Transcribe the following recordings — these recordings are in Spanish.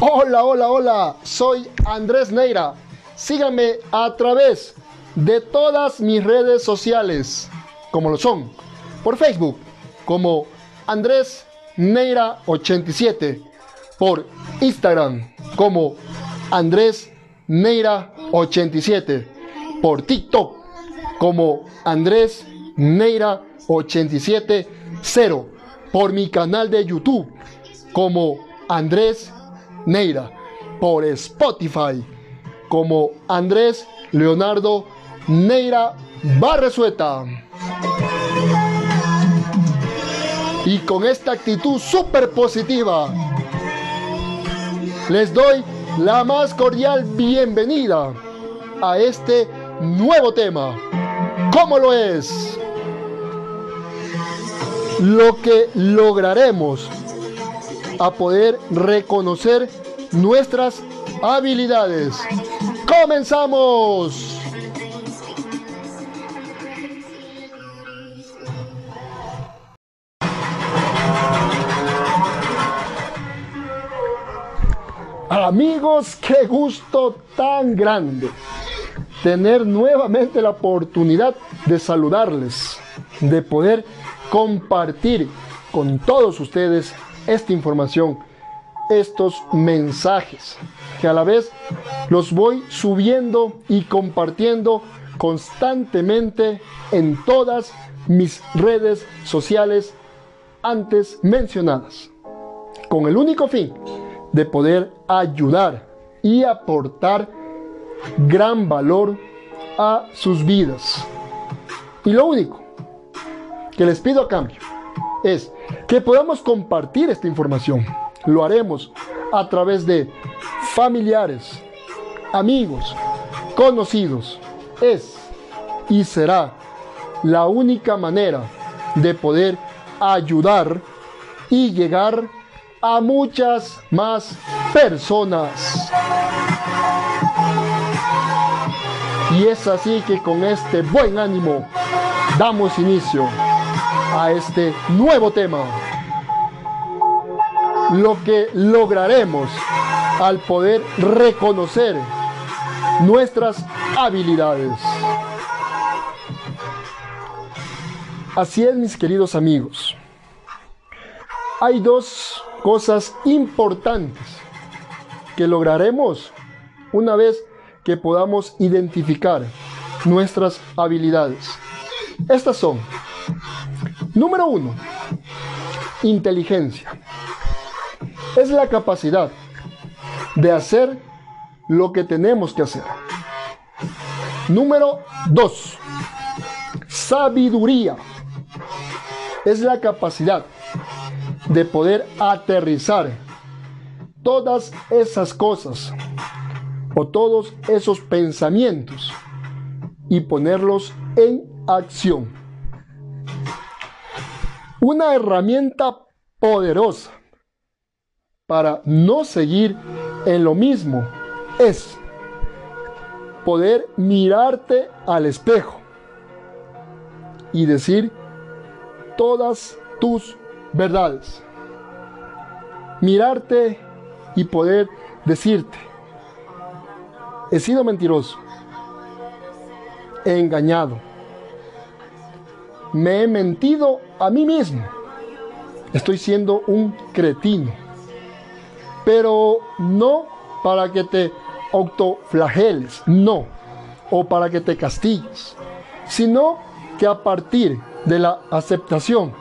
Hola, hola, hola, soy Andrés Neira. Síganme a través de todas mis redes sociales, como lo son, por Facebook, como Andrés Neira 87, por Instagram, como Andrés Neira 87, por TikTok, como Andrés Neira 870, por mi canal de YouTube, como Andrés Neira, por Spotify, como Andrés Leonardo Neira Barresueta. Y con esta actitud súper positiva, les doy la más cordial bienvenida a este nuevo tema. ¿Cómo lo es? Lo que lograremos a poder reconocer nuestras habilidades. ¡Comenzamos! Amigos, qué gusto tan grande tener nuevamente la oportunidad de saludarles, de poder compartir con todos ustedes esta información, estos mensajes, que a la vez los voy subiendo y compartiendo constantemente en todas mis redes sociales antes mencionadas, con el único fin de poder ayudar y aportar gran valor a sus vidas. Y lo único que les pido a cambio es que podamos compartir esta información. Lo haremos a través de familiares, amigos, conocidos. Es y será la única manera de poder ayudar y llegar a muchas más personas. Y es así que con este buen ánimo damos inicio a este nuevo tema. Lo que lograremos al poder reconocer nuestras habilidades. Así es, mis queridos amigos. Hay dos cosas importantes que lograremos una vez que podamos identificar nuestras habilidades. Estas son Número uno, inteligencia. Es la capacidad de hacer lo que tenemos que hacer. Número dos, sabiduría. Es la capacidad de poder aterrizar todas esas cosas o todos esos pensamientos y ponerlos en acción. Una herramienta poderosa para no seguir en lo mismo es poder mirarte al espejo y decir todas tus verdades. Mirarte y poder decirte, he sido mentiroso, he engañado, me he mentido a mí mismo. Estoy siendo un cretino. Pero no para que te autoflageles, no, o para que te castigues, sino que a partir de la aceptación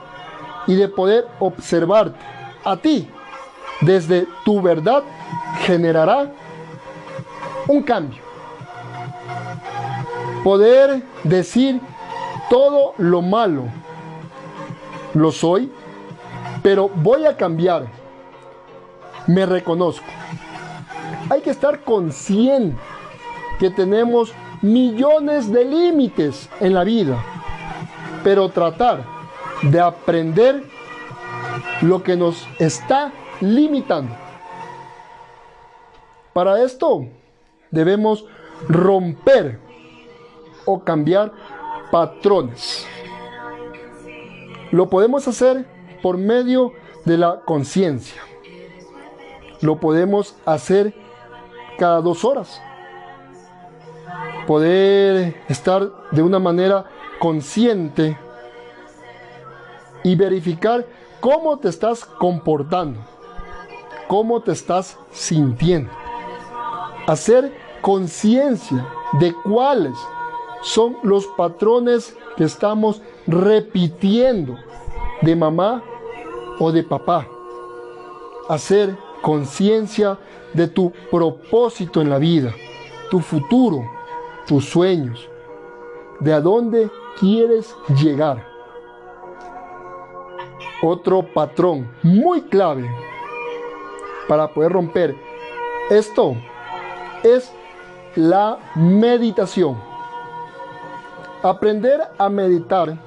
y de poder observarte a ti desde tu verdad generará un cambio. Poder decir todo lo malo lo soy, pero voy a cambiar. Me reconozco. Hay que estar consciente que tenemos millones de límites en la vida, pero tratar de aprender lo que nos está limitando. Para esto debemos romper o cambiar patrones. Lo podemos hacer por medio de la conciencia. lo podemos hacer cada dos horas. Poder estar de una manera consciente y verificar cómo te estás comportando, cómo te estás sintiendo. Hacer conciencia de cuáles son los patrones que estamos repitiendo de mamá o de papá. Hacer conciencia de tu propósito en la vida, tu futuro, tus sueños, de a dónde quieres llegar. Otro patrón muy clave para poder romper esto es la meditación. Aprender a meditar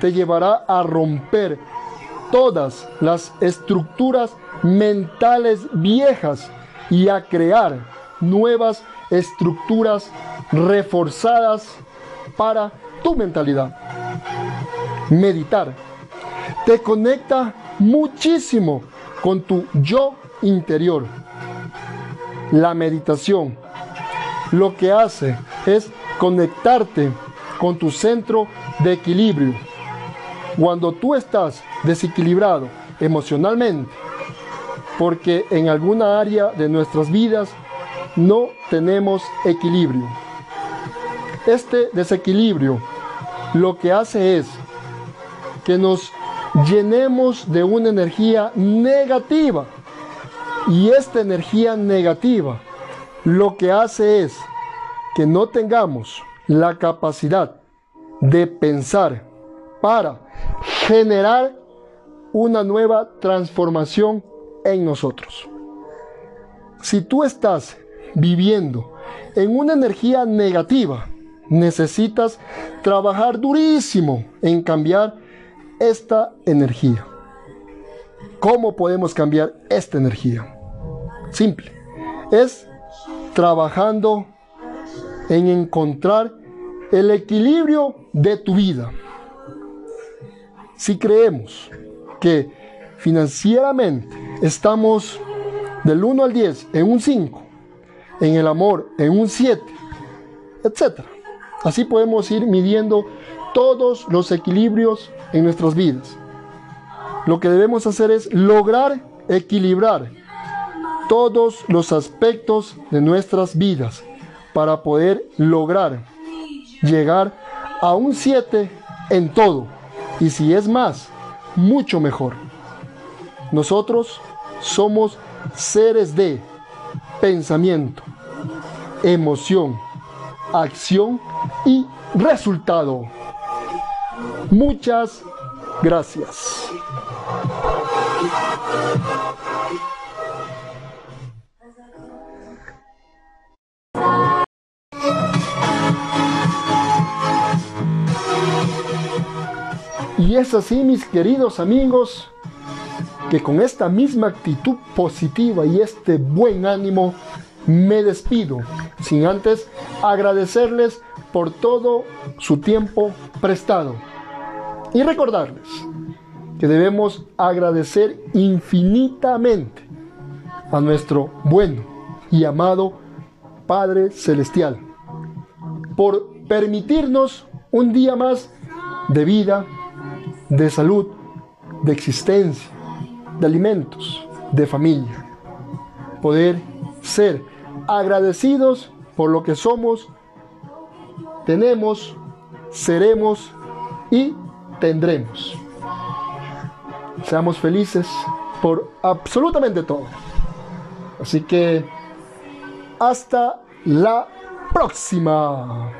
te llevará a romper todas las estructuras mentales viejas y a crear nuevas estructuras reforzadas para tu mentalidad. Meditar te conecta muchísimo con tu yo interior. La meditación lo que hace es conectarte con tu centro de equilibrio. Cuando tú estás desequilibrado emocionalmente, porque en alguna área de nuestras vidas no tenemos equilibrio. Este desequilibrio lo que hace es que nos llenemos de una energía negativa. Y esta energía negativa lo que hace es que no tengamos la capacidad de pensar para generar una nueva transformación en nosotros. Si tú estás viviendo en una energía negativa, necesitas trabajar durísimo en cambiar esta energía. ¿Cómo podemos cambiar esta energía? Simple. Es trabajando en encontrar el equilibrio de tu vida. Si creemos que financieramente estamos del 1 al 10 en un 5, en el amor en un 7, etc. Así podemos ir midiendo todos los equilibrios en nuestras vidas. Lo que debemos hacer es lograr equilibrar todos los aspectos de nuestras vidas para poder lograr llegar a un 7 en todo. Y si es más, mucho mejor. Nosotros somos seres de pensamiento, emoción, acción y resultado. Muchas gracias. Y es así, mis queridos amigos, que con esta misma actitud positiva y este buen ánimo me despido, sin antes agradecerles por todo su tiempo prestado. Y recordarles que debemos agradecer infinitamente a nuestro bueno y amado Padre Celestial por permitirnos un día más de vida, de salud, de existencia, de alimentos, de familia. Poder ser agradecidos por lo que somos, tenemos, seremos y tendremos. Seamos felices por absolutamente todo. Así que hasta la próxima.